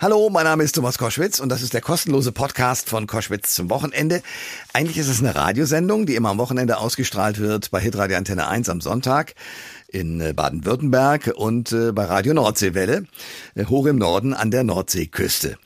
Hallo, mein Name ist Thomas Koschwitz und das ist der kostenlose Podcast von Koschwitz zum Wochenende. Eigentlich ist es eine Radiosendung, die immer am Wochenende ausgestrahlt wird bei Hitradio Antenne 1 am Sonntag in äh, Baden-Württemberg und äh, bei Radio Nordseewelle, äh, hoch im Norden an der Nordseeküste.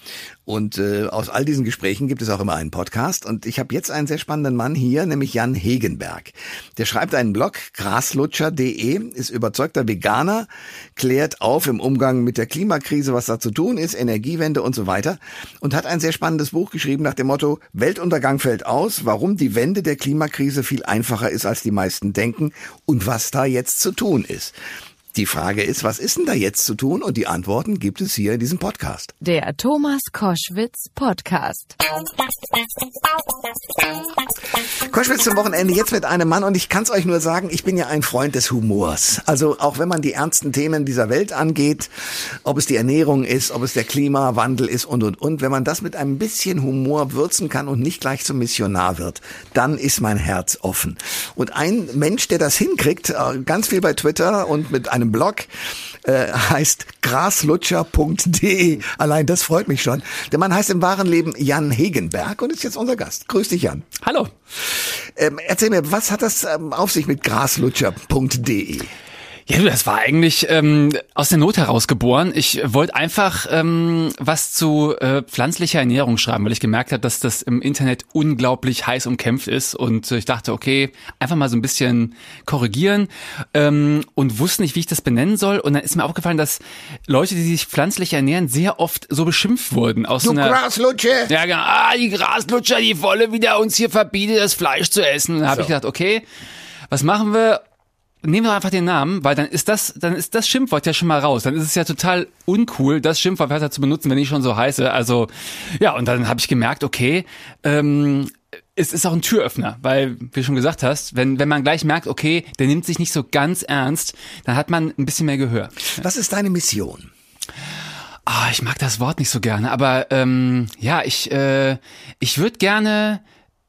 Und äh, aus all diesen Gesprächen gibt es auch immer einen Podcast. Und ich habe jetzt einen sehr spannenden Mann hier, nämlich Jan Hegenberg. Der schreibt einen Blog, graslutscher.de, ist überzeugter Veganer, klärt auf im Umgang mit der Klimakrise, was da zu tun ist, Energiewende und so weiter. Und hat ein sehr spannendes Buch geschrieben nach dem Motto, Weltuntergang fällt aus, warum die Wende der Klimakrise viel einfacher ist, als die meisten denken und was da jetzt zu tun ist. Die Frage ist, was ist denn da jetzt zu tun? Und die Antworten gibt es hier in diesem Podcast. Der Thomas Koschwitz Podcast. Koschwitz zum Wochenende jetzt mit einem Mann und ich kann es euch nur sagen, ich bin ja ein Freund des Humors. Also auch wenn man die ernsten Themen dieser Welt angeht, ob es die Ernährung ist, ob es der Klimawandel ist und und und, wenn man das mit ein bisschen Humor würzen kann und nicht gleich zum Missionar wird, dann ist mein Herz offen. Und ein Mensch, der das hinkriegt, äh, ganz viel bei Twitter und mit einem einem Blog, äh, heißt graslutscher.de. Allein das freut mich schon. Der Mann heißt im wahren Leben Jan Hegenberg und ist jetzt unser Gast. Grüß dich, Jan. Hallo. Ähm, erzähl mir, was hat das ähm, auf sich mit graslutscher.de? Ja, du, das war eigentlich ähm, aus der Not heraus geboren. Ich wollte einfach ähm, was zu äh, pflanzlicher Ernährung schreiben, weil ich gemerkt habe, dass das im Internet unglaublich heiß umkämpft ist. Und äh, ich dachte, okay, einfach mal so ein bisschen korrigieren ähm, und wusste nicht, wie ich das benennen soll. Und dann ist mir aufgefallen, dass Leute, die sich pflanzlich ernähren, sehr oft so beschimpft wurden. Aus du einer, Graslutsche! Ja, genau. Ah, die Graslutscher, die wolle wieder uns hier verbieten, das Fleisch zu essen. Da habe So. ich gedacht, okay, was machen wir? Nehmen wir einfach den Namen, weil dann ist das, dann ist das Schimpfwort ja schon mal raus. Dann ist es ja total uncool, das Schimpfwort weiter zu benutzen, wenn ich schon so heiße. Also ja, und dann habe ich gemerkt, okay, ähm, es ist auch ein Türöffner, weil, wie du schon gesagt hast, wenn, wenn man gleich merkt, okay, der nimmt sich nicht so ganz ernst, dann hat man ein bisschen mehr Gehör. Was ist deine Mission? Ah, ich mag das Wort nicht so gerne, aber ähm, ja, ich, äh, ich würde gerne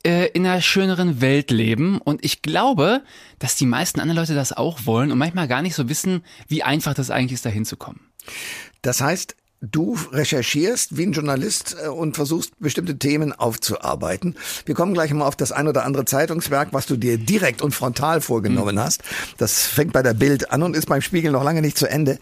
äh, in einer schöneren Welt leben und ich glaube, dass die meisten anderen Leute das auch wollen und manchmal gar nicht so wissen, wie einfach das eigentlich ist, da hinzukommen. Das heißt, du recherchierst wie ein Journalist äh, und versuchst bestimmte Themen aufzuarbeiten. Wir kommen gleich mal auf das ein oder andere Zeitungswerk, was du dir direkt und frontal vorgenommen hast. Das fängt bei der Bild an und ist beim Spiegel noch lange nicht zu Ende.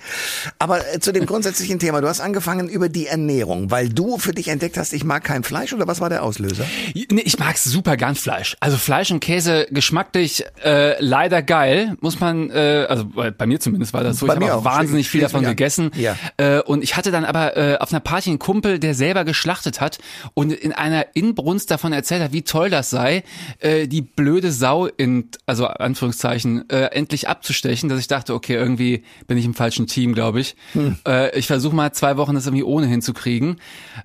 Aber äh, zu dem grundsätzlichen Thema, du hast angefangen über die Ernährung, weil du für dich entdeckt hast, ich mag kein Fleisch oder was war der Auslöser? Nee, ich mag super gern Fleisch. Also Fleisch und Käse geschmacklich äh, leider geil, muss man, äh, also bei bei mir zumindest war das so. Bei ich habe wahnsinnig viel davon gegessen. Ja. Äh, und ich hatte dann aber äh, auf einer Party einen Kumpel, der selber geschlachtet hat und in einer Inbrunst davon erzählt hat, wie toll das sei, äh, die blöde Sau in, also Anführungszeichen, äh, endlich abzustechen, dass ich dachte, okay, irgendwie bin ich im falschen Team, glaube ich. Hm. Äh, ich versuche mal zwei Wochen das irgendwie ohne hinzukriegen.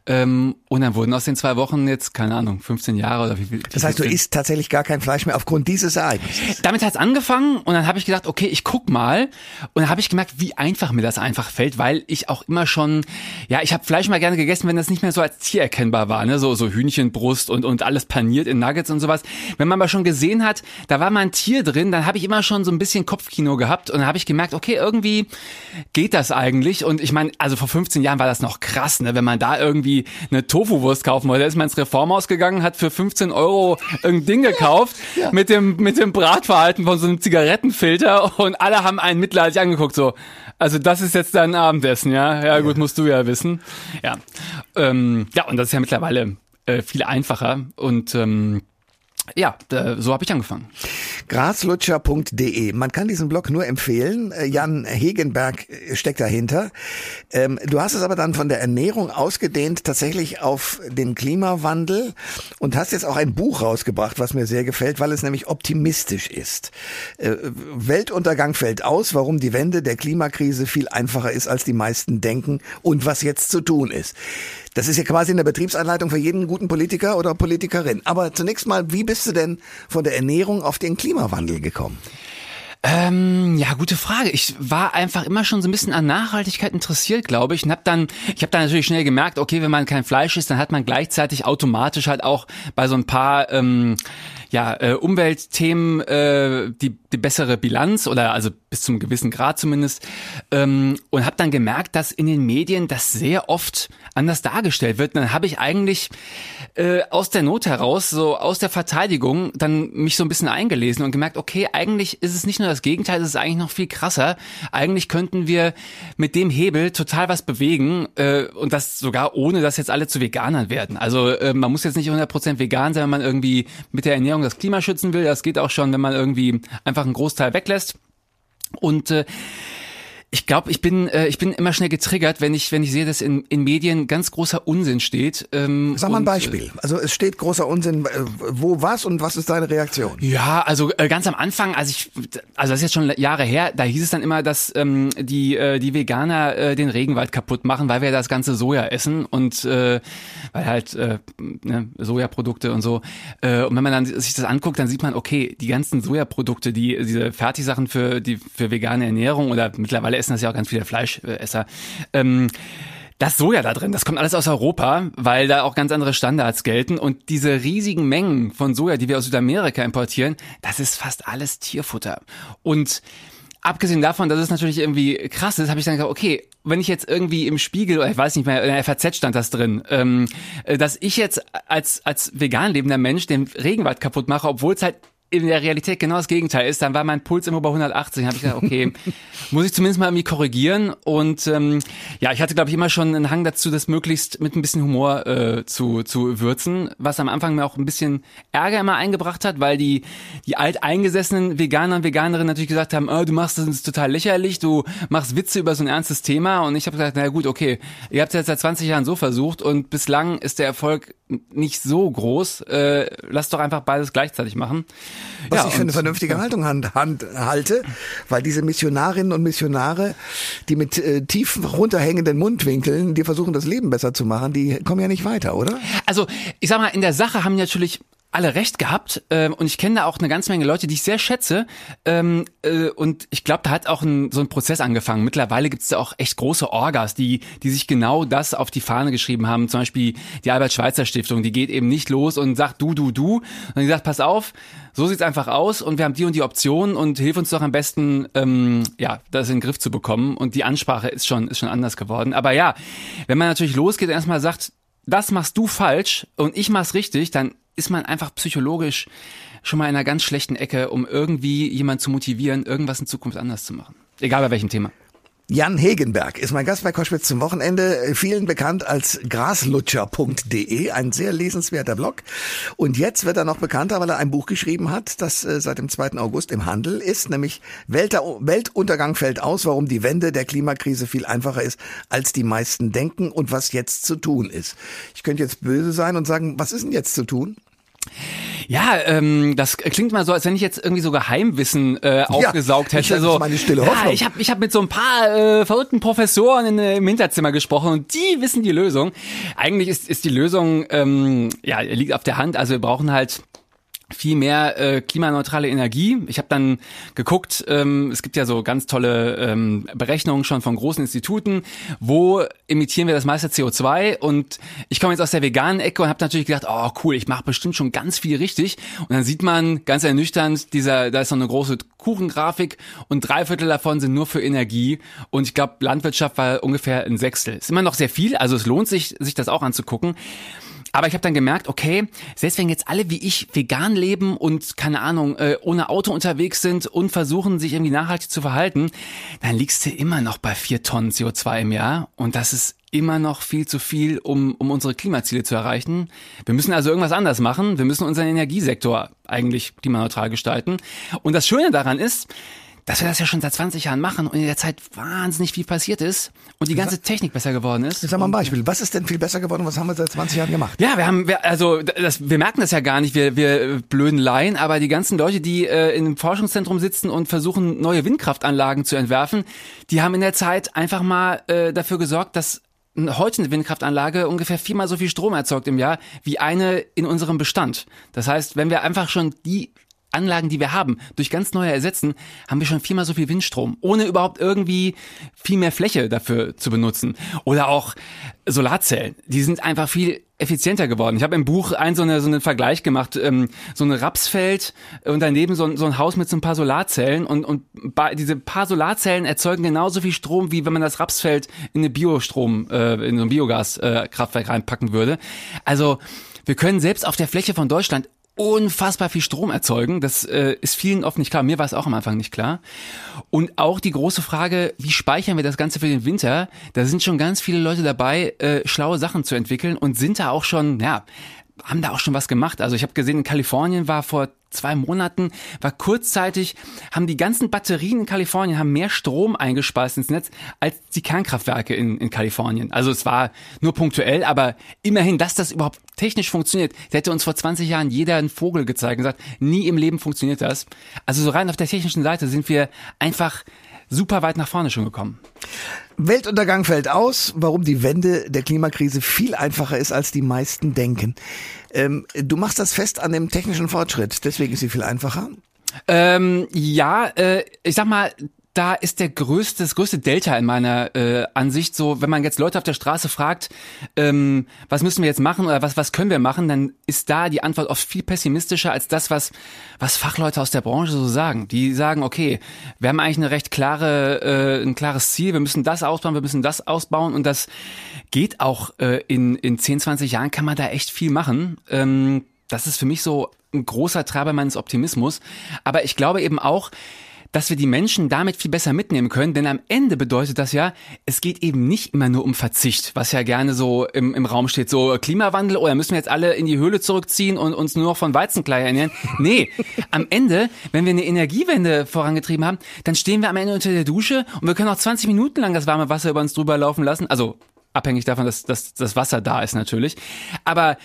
Ähm, und dann wurden aus den zwei Wochen jetzt, keine Ahnung, 15 Jahre oder wie viel. Das heißt, du isst tatsächlich gar kein Fleisch mehr aufgrund dieses Ereignisses. damit hat's angefangen und dann habe ich gedacht, okay, ich guck mal und dann habe ich gemerkt, wie einfach mir das einfach fällt, weil ich auch immer schon, ja, ich habe Fleisch mal gerne gegessen, wenn das nicht mehr so als Tier erkennbar war, ne, so so Hühnchenbrust und und alles paniert in Nuggets und sowas. Wenn man aber schon gesehen hat, da war mal ein Tier drin, dann habe ich immer schon so ein bisschen Kopfkino gehabt und dann habe ich gemerkt, okay, irgendwie geht das eigentlich und ich meine, also vor 15 Jahren war das noch krass, ne, wenn man da irgendwie eine Tofu-Wurst kaufen wollte, da ist man ins Reformhaus gegangen, hat für 15 Euro irgendein Ding gekauft mit dem mit dem Bratverhalten von so einem Zigarettenfilter und alle haben einen mitleidig angeguckt so. Also das ist jetzt dein Abendessen, ja? Ja gut, musst du ja wissen. Ja, ähm, ja und das ist ja mittlerweile äh, viel einfacher und ähm, ja, so habe ich angefangen. Graslutscher.de. Man kann diesen Blog nur empfehlen. Äh, Jan Hegenberg äh, steckt dahinter. Ähm, du hast es aber dann von der Ernährung ausgedehnt tatsächlich auf den Klimawandel und hast jetzt auch ein Buch rausgebracht, was mir sehr gefällt, weil es nämlich optimistisch ist. Äh, Weltuntergang fällt aus, warum die Wende der Klimakrise viel einfacher ist, als die meisten denken und was jetzt zu tun ist. Das ist ja quasi eine Betriebsanleitung für jeden guten Politiker oder Politikerin. Aber zunächst mal, wie bist du denn von der Ernährung auf den Klimawandel gekommen? Ähm, ja, gute Frage. Ich war einfach immer schon so ein bisschen an Nachhaltigkeit interessiert, glaube ich. Und hab dann, ich habe dann natürlich schnell gemerkt, okay, wenn man kein Fleisch isst, dann hat man gleichzeitig automatisch halt auch bei so ein paar ähm, ja, äh, Umweltthemen äh, die, die bessere Bilanz oder also bis zum gewissen Grad zumindest ähm, und habe dann gemerkt, dass in den Medien das sehr oft anders dargestellt wird. Und dann habe ich eigentlich äh, aus der Not heraus, so aus der Verteidigung, dann mich so ein bisschen eingelesen und gemerkt, okay, eigentlich ist es nicht nur das Gegenteil, es ist eigentlich noch viel krasser. Eigentlich könnten wir mit dem Hebel total was bewegen äh, und das sogar ohne, dass jetzt alle zu Veganern werden. Also äh, man muss jetzt nicht 100% vegan sein, wenn man irgendwie mit der Ernährung das Klima schützen will. Das geht auch schon, wenn man irgendwie einfach einen Großteil weglässt. Und äh, ich glaube, ich bin äh, ich bin immer schnell getriggert, wenn ich wenn ich sehe, dass in, in Medien ganz großer Unsinn steht. Ähm, Sag mal ein Beispiel. Also es steht großer Unsinn. Äh, wo was und was ist deine Reaktion? Ja, also äh, ganz am Anfang, also ich, also das ist jetzt schon Jahre her. Da hieß es dann immer, dass ähm, die äh, die Veganer äh, den Regenwald kaputt machen, weil wir das ganze Soja essen und äh, weil halt äh, ne, Sojaprodukte und so. Äh, und wenn man dann sich das anguckt, dann sieht man, okay, die ganzen Sojaprodukte, die diese Fertigsachen für die für vegane Ernährung oder mittlerweile essen das ja auch ganz viele Fleischesser. Ähm, das Soja da drin, das kommt alles aus Europa, weil da auch ganz andere Standards gelten. Und diese riesigen Mengen von Soja, die wir aus Südamerika importieren, das ist fast alles Tierfutter. Und abgesehen davon, dass es natürlich irgendwie krass ist, habe ich dann gesagt, okay, wenn ich jetzt irgendwie im Spiegel, oder ich weiß nicht mehr, in der FAZ stand das drin, ähm, dass ich jetzt als, als vegan lebender Mensch den Regenwald kaputt mache, obwohl es halt in der Realität genau das Gegenteil ist, dann war mein Puls immer bei 180. Dann habe ich gesagt, okay, muss ich zumindest mal irgendwie korrigieren. Und ähm, ja, ich hatte, glaube ich, immer schon einen Hang dazu, das möglichst mit ein bisschen Humor äh, zu, zu würzen, was am Anfang mir auch ein bisschen Ärger immer eingebracht hat, weil die, die alteingesessenen Veganer und Veganerinnen natürlich gesagt haben, oh, du machst das total lächerlich, du machst Witze über so ein ernstes Thema. Und ich habe gesagt, na gut, okay, ihr habt es jetzt seit 20 Jahren so versucht und bislang ist der Erfolg nicht so groß. Äh, lass doch einfach beides gleichzeitig machen. Was ja, ich für eine vernünftige Haltung hand, hand, halte, weil diese Missionarinnen und Missionare, die mit äh, tief runterhängenden Mundwinkeln, die versuchen, das Leben besser zu machen, die kommen ja nicht weiter, oder? Also, ich sag mal, in der Sache haben natürlich alle recht gehabt ähm, und ich kenne da auch eine ganze Menge Leute, die ich sehr schätze ähm, äh, und ich glaube, da hat auch ein, so ein Prozess angefangen. Mittlerweile gibt es da auch echt große Orgas, die die sich genau das auf die Fahne geschrieben haben. Zum Beispiel die Albert-Schweitzer-Stiftung, die geht eben nicht los und sagt du, du, du, und die sagt, pass auf, so sieht's einfach aus und wir haben die und die Optionen und hilf uns doch am besten, ähm, ja, das in den Griff zu bekommen. Und die Ansprache ist schon ist schon anders geworden. Aber ja, wenn man natürlich losgeht und erstmal sagt, das machst du falsch und ich mach's richtig, dann ist man einfach psychologisch schon mal in einer ganz schlechten Ecke, um irgendwie jemand zu motivieren, irgendwas in Zukunft anders zu machen. Egal bei welchem Thema. Jan Hegenberg ist mein Gast bei Koschwitz zum Wochenende, vielen bekannt als graslutscher.de, ein sehr lesenswerter Blog. Und jetzt wird er noch bekannter, weil er ein Buch geschrieben hat, das äh, seit dem 2. August im Handel ist, nämlich Weltuntergang fällt aus, warum die Wende der Klimakrise viel einfacher ist, als die meisten denken und was jetzt zu tun ist. Ich könnte jetzt böse sein und sagen, was ist denn jetzt zu tun? Ja, ähm, das klingt mal so, als wenn ich jetzt irgendwie so Geheimwissen äh, aufgesaugt ja, hätte. Ich so, meine stille Hoffnung. Ja, ich habe ich hab mit so ein paar äh, verrückten Professoren in, äh, im Hinterzimmer gesprochen und die wissen die Lösung. Eigentlich ist, ist die Lösung, ähm, ja, liegt auf der Hand. Also wir brauchen halt viel mehr äh, klimaneutrale Energie. Ich habe dann geguckt, ähm, es gibt ja so ganz tolle ähm, Berechnungen schon von großen Instituten, wo emittieren wir das meiste CO2 und ich komme jetzt aus der veganen Ecke und habe natürlich gedacht, oh cool, ich mache bestimmt schon ganz viel richtig und dann sieht man ganz ernüchternd, dieser da ist noch eine große Kuchengrafik und drei Viertel davon sind nur für Energie und ich glaube Landwirtschaft war ungefähr ein Sechstel. Ist immer noch sehr viel, also es lohnt sich sich das auch anzugucken. Aber ich habe dann gemerkt, okay, selbst wenn jetzt alle wie ich vegan leben und keine Ahnung, äh, ohne Auto unterwegs sind und versuchen, sich irgendwie nachhaltig zu verhalten, dann liegst du immer noch bei vier Tonnen CO2 im Jahr. Und das ist immer noch viel zu viel, um, um unsere Klimaziele zu erreichen. Wir müssen also irgendwas anders machen. Wir müssen unseren Energiesektor eigentlich klimaneutral gestalten. Und das Schöne daran ist, dass wir das ja schon seit 20 Jahren machen und in der Zeit wahnsinnig viel passiert ist und die ganze Technik besser geworden ist. Sag mal ein Beispiel. Was ist denn viel besser geworden? Was haben wir seit 20 Jahren gemacht? Ja, wir haben, wir, also das, wir merken das ja gar nicht, wir, wir blöden Laien, aber die ganzen Leute, die äh, in einem Forschungszentrum sitzen und versuchen, neue Windkraftanlagen zu entwerfen, die haben in der Zeit einfach mal äh, dafür gesorgt, dass heute eine Windkraftanlage ungefähr viermal so viel Strom erzeugt im Jahr wie eine in unserem Bestand. Das heißt, wenn wir einfach schon die Anlagen, die wir haben, durch ganz neue ersetzen, haben wir schon viermal so viel Windstrom, ohne überhaupt irgendwie viel mehr Fläche dafür zu benutzen. Oder auch Solarzellen, die sind einfach viel effizienter geworden. Ich habe im Buch einen so, eine, so einen Vergleich gemacht, ähm, so ein Rapsfeld und daneben so ein, so ein Haus mit so ein paar Solarzellen und, und diese paar Solarzellen erzeugen genauso viel Strom, wie wenn man das Rapsfeld in eine Biostrom, äh, in so ein Biogaskraftwerk äh, reinpacken würde. Also wir können selbst auf der Fläche von Deutschland unfassbar viel Strom erzeugen. Das äh, ist vielen oft nicht klar. Mir war es auch am Anfang nicht klar. Und auch die große Frage, wie speichern wir das Ganze für den Winter? Da sind schon ganz viele Leute dabei, äh, schlaue Sachen zu entwickeln und sind da auch schon, ja, haben da auch schon was gemacht. Also ich habe gesehen, in Kalifornien war vor zwei Monaten, war kurzzeitig, haben die ganzen Batterien in Kalifornien haben mehr Strom eingespeist ins Netz als die Kernkraftwerke in, in Kalifornien. Also es war nur punktuell, aber immerhin, dass das überhaupt technisch funktioniert. Da hätte uns vor 20 Jahren jeder einen Vogel gezeigt und gesagt, nie im Leben funktioniert das. Also so rein auf der technischen Seite sind wir einfach super weit nach vorne schon gekommen. Weltuntergang fällt aus, warum die Wende der Klimakrise viel einfacher ist, als die meisten denken. Ähm, du machst das fest an dem technischen Fortschritt, deswegen ist sie viel einfacher. Ähm, ja, äh, ich sag mal, da ist der größte, das größte Delta in meiner äh, Ansicht. So, wenn man jetzt Leute auf der Straße fragt, ähm, was müssen wir jetzt machen oder was, was können wir machen, dann ist da die Antwort oft viel pessimistischer als das, was, was Fachleute aus der Branche so sagen. Die sagen, okay, wir haben eigentlich eine recht klare, äh, ein klares Ziel, wir müssen das ausbauen, wir müssen das ausbauen und das geht auch äh, in, in 10, 20 Jahren kann man da echt viel machen. Ähm, das ist für mich so ein großer Treiber meines Optimismus. Aber ich glaube eben auch, dass wir die Menschen damit viel besser mitnehmen können, denn am Ende bedeutet das ja, es geht eben nicht immer nur um Verzicht, was ja gerne so im, im Raum steht, so Klimawandel oder müssen wir jetzt alle in die Höhle zurückziehen und uns nur noch von Weizenkleie ernähren. Nee, am Ende, wenn wir eine Energiewende vorangetrieben haben, dann stehen wir am Ende unter der Dusche und wir können auch 20 Minuten lang das warme Wasser über uns drüber laufen lassen, also abhängig davon, dass, dass das Wasser da ist natürlich. Aber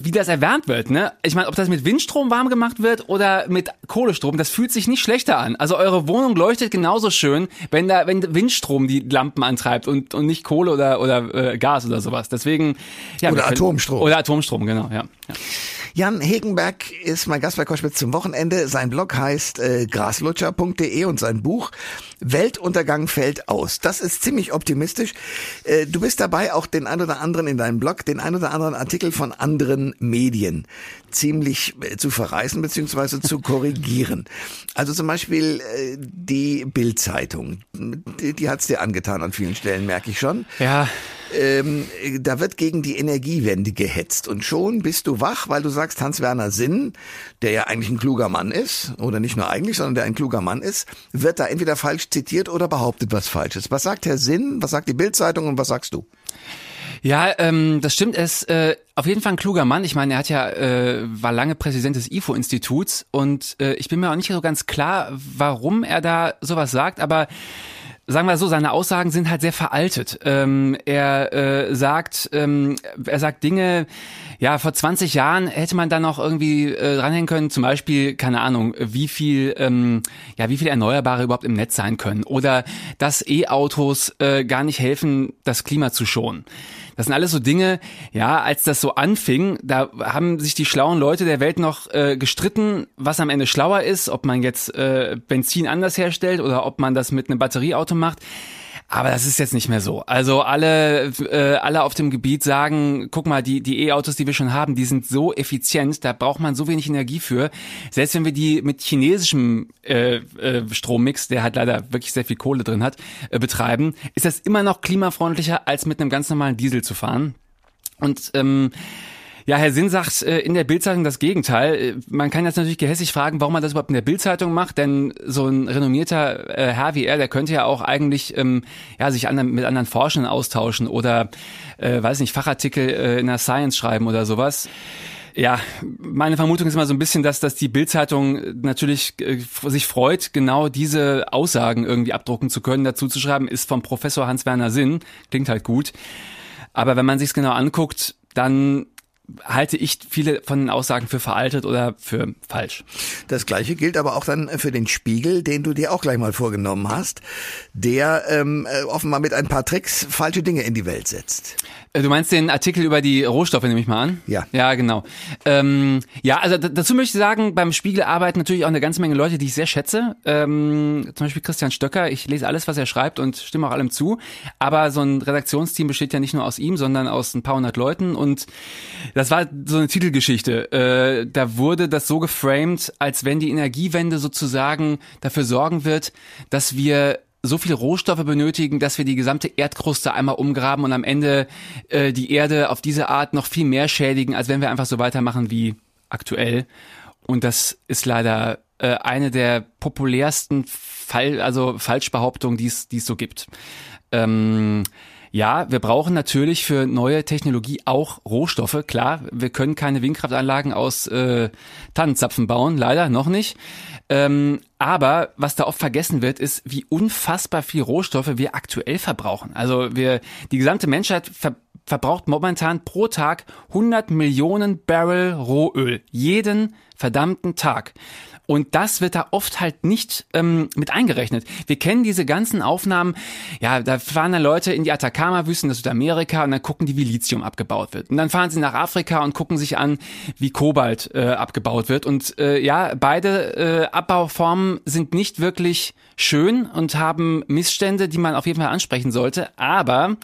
wie das erwärmt wird, ne? Ich meine, ob das mit Windstrom warm gemacht wird oder mit Kohlestrom, das fühlt sich nicht schlechter an. Also eure Wohnung leuchtet genauso schön, wenn da wenn Windstrom die Lampen antreibt und und nicht Kohle oder oder äh, Gas oder sowas. Deswegen ja, oder Atomstrom. Oder Atomstrom, genau, ja. ja. Jan Hegenberg ist mein Gast bei Koschwitz zum Wochenende. Sein Blog heißt äh, graslutscher.de und sein Buch Weltuntergang fällt aus. Das ist ziemlich optimistisch. Äh, du bist dabei, auch den ein oder anderen in deinem Blog, den ein oder anderen Artikel von anderen Medien ziemlich äh, zu verreißen bzw. zu korrigieren. Also zum Beispiel äh, die Bildzeitung, die, die hat's dir angetan an vielen Stellen, merke ich schon. Ja. Ähm, da wird gegen die Energiewende gehetzt und schon bist du wach, weil du sagst, Hans-Werner Sinn, der ja eigentlich ein kluger Mann ist, oder nicht nur eigentlich, sondern der ein kluger Mann ist, wird da entweder falsch zitiert oder behauptet was Falsches. Was sagt Herr Sinn, was sagt die Bildzeitung und was sagst du? Ja, ähm, das stimmt. Er ist äh, auf jeden Fall ein kluger Mann. Ich meine, er hat ja äh, war lange Präsident des IFO-Instituts und äh, ich bin mir auch nicht so ganz klar, warum er da sowas sagt, aber sagen wir so, seine Aussagen sind halt sehr veraltet. Ähm, er äh, sagt, ähm, er sagt Dinge, ja, vor 20 Jahren hätte man da noch irgendwie äh, dranhängen können, zum Beispiel, keine Ahnung, wie viel, ähm, ja, wie viel Erneuerbare überhaupt im Netz sein können oder dass E-Autos äh, gar nicht helfen, das Klima zu schonen. Das sind alles so Dinge, ja, als das so anfing, da haben sich die schlauen Leute der Welt noch äh, gestritten, was am Ende schlauer ist, ob man jetzt äh, Benzin anders herstellt oder ob man das mit einem Batterieauto macht. Aber das ist jetzt nicht mehr so. Also alle, äh, alle auf dem Gebiet sagen, guck mal, die die E-Autos, die wir schon haben, die sind so effizient, da braucht man so wenig Energie für. Selbst wenn wir die mit chinesischem äh, äh, Strommix, der halt leider wirklich sehr viel Kohle drin hat, äh, betreiben, ist das immer noch klimafreundlicher, als mit einem ganz normalen Diesel zu fahren. Und ähm, ja, Herr Sinn sagt äh, in der Bildzeitung das Gegenteil. Äh, man kann jetzt natürlich gehässig fragen, warum man das überhaupt in der Bildzeitung macht, denn so ein renommierter äh, Herr wie er, der könnte ja auch eigentlich ähm, ja sich anderen, mit anderen Forschenden austauschen oder äh, weiß nicht Fachartikel äh, in der Science schreiben oder sowas. Ja, meine Vermutung ist immer so ein bisschen, dass, dass die Bildzeitung natürlich äh, sich freut, genau diese Aussagen irgendwie abdrucken zu können. Dazu zu schreiben, ist vom Professor Hans-Werner Sinn. Klingt halt gut. Aber wenn man sich's genau anguckt, dann halte ich viele von den Aussagen für veraltet oder für falsch. Das gleiche gilt aber auch dann für den Spiegel, den du dir auch gleich mal vorgenommen hast, der ähm, äh, offenbar mit ein paar Tricks falsche Dinge in die Welt setzt. Äh, du meinst den Artikel über die Rohstoffe, nehme ich mal an? Ja. Ja, genau. Ähm, ja, also dazu möchte ich sagen, beim Spiegel arbeiten natürlich auch eine ganze Menge Leute, die ich sehr schätze. Ähm, zum Beispiel Christian Stöcker. Ich lese alles, was er schreibt und stimme auch allem zu. Aber so ein Redaktionsteam besteht ja nicht nur aus ihm, sondern aus ein paar hundert Leuten. Und das war so eine Titelgeschichte. Äh, da wurde das so geframed, als wenn die Energiewende sozusagen dafür sorgen wird, dass wir so viele Rohstoffe benötigen, dass wir die gesamte Erdkruste einmal umgraben und am Ende äh, die Erde auf diese Art noch viel mehr schädigen, als wenn wir einfach so weitermachen wie aktuell. Und das ist leider äh, eine der populärsten Fall, also Falschbehauptungen, die es die es so gibt. Ähm, ja, wir brauchen natürlich für neue Technologie auch Rohstoffe. Klar, wir können keine Windkraftanlagen aus äh, Tannenzapfen bauen, leider noch nicht. Ähm, aber was da oft vergessen wird, ist, wie unfassbar viel Rohstoffe wir aktuell verbrauchen. Also wir, die gesamte Menschheit ver verbraucht momentan pro Tag 100 Millionen Barrel Rohöl. Jeden verdammten Tag. Und das wird da oft halt nicht ähm, mit eingerechnet. Wir kennen diese ganzen Aufnahmen, ja, da fahren dann Leute in die Atacama-Wüsten, in Südamerika, und dann gucken die, wie Lithium abgebaut wird. Und dann fahren sie nach Afrika und gucken sich an, wie Kobalt äh, abgebaut wird. Und äh, ja, beide äh, Abbauformen sind nicht wirklich schön und haben Missstände, die man auf jeden Fall ansprechen sollte. Aber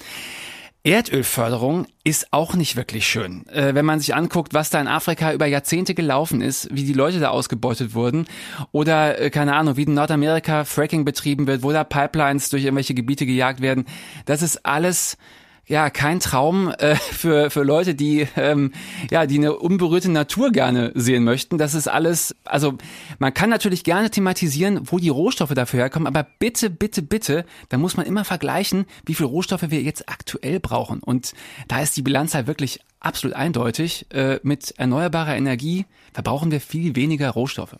Erdölförderung ist auch nicht wirklich schön. Äh, wenn man sich anguckt, was da in Afrika über Jahrzehnte gelaufen ist, wie die Leute da ausgebeutet wurden oder äh, keine Ahnung, wie in Nordamerika Fracking betrieben wird, wo da Pipelines durch irgendwelche Gebiete gejagt werden, das ist alles ja kein Traum äh, für für Leute, die ähm, ja die eine unberührte Natur gerne sehen möchten. Das ist alles. Also man kann natürlich gerne thematisieren, wo die Rohstoffe dafür herkommen, aber bitte, bitte, bitte, da muss man immer vergleichen, wie viel Rohstoffe wir jetzt aktuell brauchen. Und da ist die Bilanz halt wirklich absolut eindeutig. Äh, mit erneuerbarer Energie verbrauchen wir viel weniger Rohstoffe.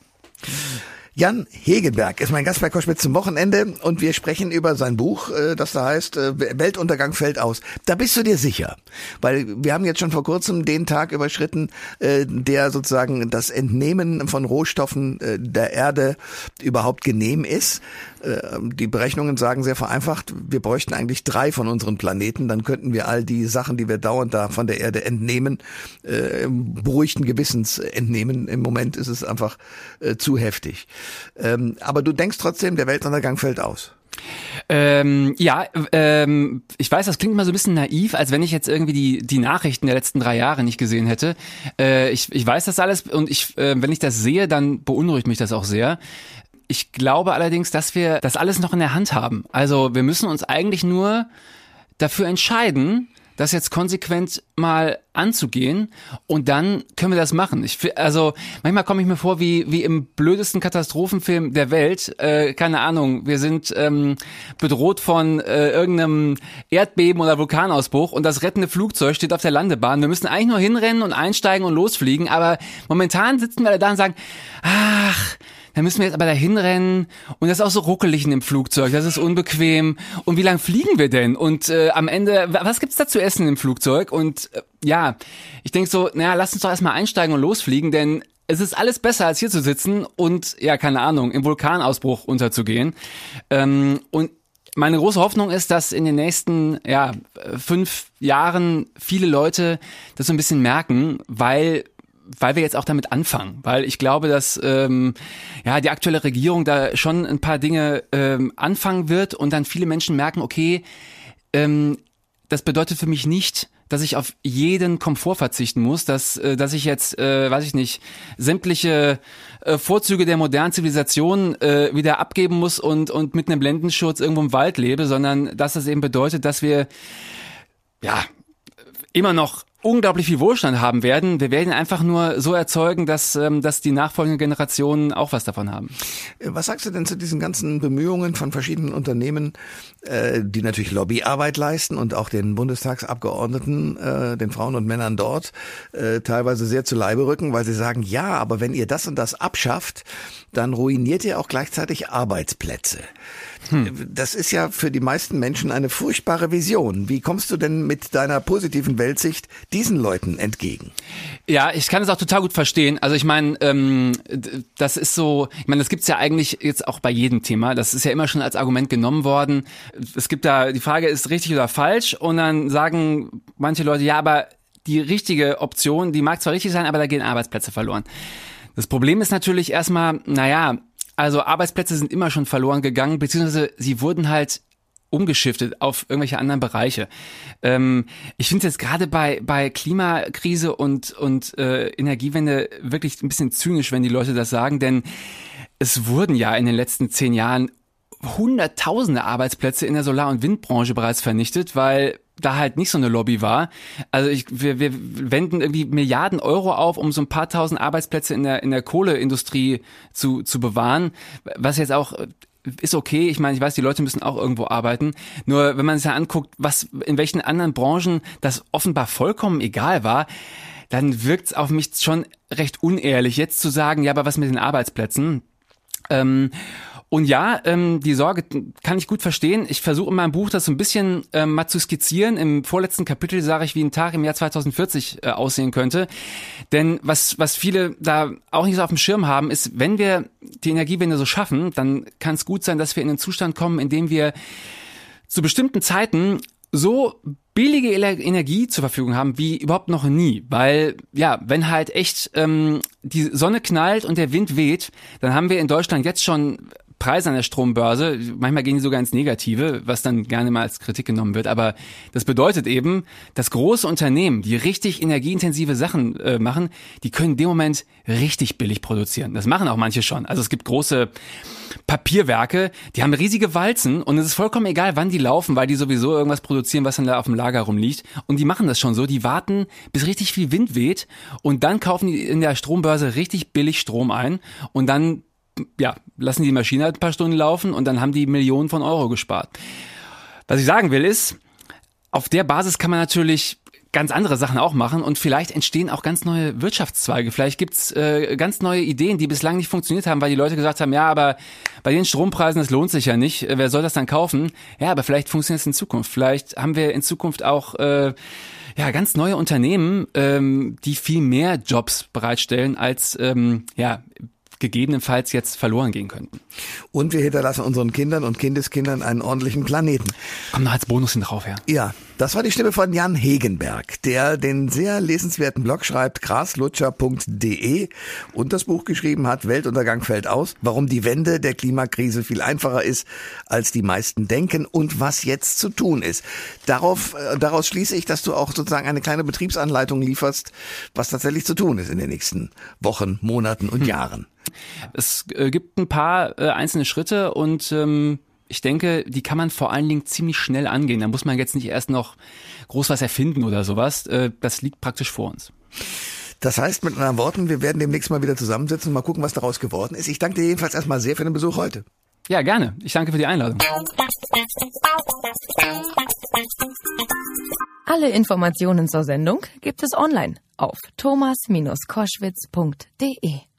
Jan Hegenberg ist mein Gast bei Koschwitz zum Wochenende und wir sprechen über sein Buch, äh, das da heißt äh, Weltuntergang fällt aus. Da bist du dir sicher, weil wir haben jetzt schon vor kurzem den Tag überschritten, äh, der sozusagen das Entnehmen von Rohstoffen der Erde überhaupt genehm ist. Die Berechnungen sagen sehr vereinfacht, wir bräuchten eigentlich drei von unseren Planeten, dann könnten wir all die Sachen, die wir dauernd da von der Erde entnehmen, beruhigten Gewissens entnehmen. Im Moment ist es einfach zu heftig. Ähm, aber du denkst trotzdem, der Weltuntergang fällt aus. Ähm, ja, ähm, ich weiß, das klingt mal so ein bisschen naiv, als wenn ich jetzt irgendwie die, die Nachrichten der letzten drei Jahre nicht gesehen hätte. Äh, ich, ich weiß das alles und ich, äh, wenn ich das sehe, dann beunruhigt mich das auch sehr. Ich glaube allerdings, dass wir das alles noch in der Hand haben. Also wir müssen uns eigentlich nur dafür entscheiden, das jetzt konsequent mal anzugehen und dann können wir das machen. Ich, also manchmal komme ich mir vor wie wie im blödesten Katastrophenfilm der Welt. Äh, keine Ahnung, wir sind ähm, bedroht von äh, irgendeinem Erdbeben oder Vulkanausbruch und das rettende Flugzeug steht auf der Landebahn. Wir müssen eigentlich nur hinrennen und einsteigen und losfliegen, aber momentan sitzen wir da und sagen, ach dann müssen wir jetzt aber da hinrennen und das ist auch so ruckelig in dem Flugzeug, das ist unbequem. Und wie lang fliegen wir denn? Und äh, am Ende, was gibt's da zu essen im Flugzeug? Und äh, ja, ich denk so, naja, lass uns doch erstmal einsteigen und losfliegen, denn es ist alles besser, als hier zu sitzen und, ja, keine Ahnung, im Vulkanausbruch unterzugehen. Ähm, und meine große Hoffnung ist, dass in den nächsten ja, fünf Jahren viele Leute das so ein bisschen merken, weil weil wir jetzt auch damit anfangen, weil ich glaube, dass ähm, ja die aktuelle Regierung da schon ein paar Dinge ähm, anfangen wird und dann viele Menschen merken, okay, ähm, das bedeutet für mich nicht, dass ich auf jeden Komfort verzichten muss, dass, äh, dass ich jetzt, äh, weiß ich nicht, sämtliche äh, Vorzüge der modernen Zivilisation äh, wieder abgeben muss und, und mit einem Blendenschutz irgendwo im Wald lebe, sondern dass das eben bedeutet, dass wir ja immer noch unglaublich viel Wohlstand haben werden. Wir werden einfach nur so erzeugen, dass, ähm, dass die nachfolgenden Generationen auch was davon haben. Was sagst du denn zu diesen ganzen Bemühungen von verschiedenen Unternehmen, äh, die natürlich Lobbyarbeit leisten und auch den Bundestagsabgeordneten, äh, den Frauen und Männern dort, äh, teilweise sehr zu Leibe rücken, weil sie sagen, ja, aber wenn ihr das und das abschafft, dann ruiniert ihr auch gleichzeitig Arbeitsplätze. Hm. Das ist ja für die meisten Menschen eine furchtbare Vision. Wie kommst du denn mit deiner positiven Weltsicht diesen Leuten entgegen? Ja, ich kann es auch total gut verstehen. Also ich meine, ähm, das ist so, ich meine, das gibt's ja eigentlich jetzt auch bei jedem Thema. Das ist ja immer schon als Argument genommen worden. Es gibt da, die Frage ist richtig oder falsch und dann sagen manche Leute, ja, aber die richtige Option, die mag zwar richtig sein, aber da gehen Arbeitsplätze verloren. Das Problem ist natürlich erstmal, naja, also Arbeitsplätze sind immer schon verloren gegangen, beziehungsweise sie wurden halt umgeschiftet auf irgendwelche anderen Bereiche. Ähm, ich finde es jetzt gerade bei, bei Klimakrise und, und äh, Energiewende wirklich ein bisschen zynisch, wenn die Leute das sagen, denn es wurden ja in den letzten zehn Jahren hunderttausende Arbeitsplätze in der Solar- und Windbranche bereits vernichtet, weil da halt nicht so eine Lobby war. Also ich, wir, wir wenden irgendwie Milliarden Euro auf, um so ein paar tausend Arbeitsplätze in der, in der Kohleindustrie zu, zu bewahren, was jetzt auch ist okay. Ich meine, ich weiß, die Leute müssen auch irgendwo arbeiten. Nur wenn man sich ja anguckt, was in welchen anderen Branchen das offenbar vollkommen egal war, dann wirkt es auf mich schon recht unehrlich, jetzt zu sagen, ja, aber was mit den Arbeitsplätzen? Ähm, und ja, ähm, die Sorge kann ich gut verstehen. Ich versuche in meinem Buch das so ein bisschen ähm, mal zu skizzieren. Im vorletzten Kapitel sage ich, wie ein Tag im Jahr 2040 äh, aussehen könnte. Denn was, was viele da auch nicht so auf dem Schirm haben, ist, wenn wir die Energiewende so schaffen, dann kann es gut sein, dass wir in einen Zustand kommen, in dem wir zu bestimmten Zeiten so billige Energie zur Verfügung haben wie überhaupt noch nie. Weil, ja, wenn halt echt ähm, die Sonne knallt und der Wind weht, dann haben wir in Deutschland jetzt schon Preise an der Strombörse, manchmal gehen die sogar ins Negative, was dann gerne mal als Kritik genommen wird. Aber das bedeutet eben, dass große Unternehmen, die richtig energieintensive Sachen äh, machen, die können in dem Moment richtig billig produzieren. Das machen auch manche schon. Also es gibt große Papierwerke, die haben riesige Walzen und es ist vollkommen egal, wann die laufen, weil die sowieso irgendwas produzieren, was dann da auf dem Lager rumliegt. Und die machen das schon so. Die warten, bis richtig viel Wind weht und dann kaufen die in der Strombörse richtig billig Strom ein und dann ja, lassen die Maschine halt ein paar Stunden laufen und dann haben die Millionen von Euro gespart. Was ich sagen will ist, auf der Basis kann man natürlich ganz andere Sachen auch machen und vielleicht entstehen auch ganz neue Wirtschaftszweige. Vielleicht gibt's äh, ganz neue Ideen, die bislang nicht funktioniert haben, weil die Leute gesagt haben, ja, aber bei den Strompreisen, das lohnt sich ja nicht. Wer soll das dann kaufen? Ja, aber vielleicht funktioniert es in Zukunft. Vielleicht haben wir in Zukunft auch äh, ja, ganz neue Unternehmen, ähm, die viel mehr Jobs bereitstellen als ähm, ja, gegebenenfalls jetzt verloren gehen könnten. Und wir hinterlassen unseren Kindern und Kindeskindern einen ordentlichen Planeten. Kommt noch als Bonus hin drauf, ja. Ja, das war die Stimme von Jan Hegenberg, der den sehr lesenswerten Blog schreibt, graslutscher.de und das Buch geschrieben hat, Weltuntergang fällt aus, warum die Wende der Klimakrise viel einfacher ist, als die meisten denken und was jetzt zu tun ist. Darauf, äh, daraus schließe ich, dass du auch sozusagen eine kleine Betriebsanleitung lieferst, was tatsächlich zu tun ist in den nächsten Wochen, Monaten und hm. Jahren. Es äh, gibt ein paar äh, einzelne Schritte und ähm, ich denke, die kann man vor allen Dingen ziemlich schnell angehen. Da muss man jetzt nicht erst noch groß was erfinden oder sowas. Äh, das liegt praktisch vor uns. Das heißt mit anderen Worten, wir werden demnächst mal wieder zusammensitzen und mal gucken, was daraus geworden ist. Ich danke dir jedenfalls erstmal sehr für den Besuch heute. Ja, gerne. Ich danke für die Einladung. Alle Informationen zur Sendung gibt es online auf thomas-koschwitz.de.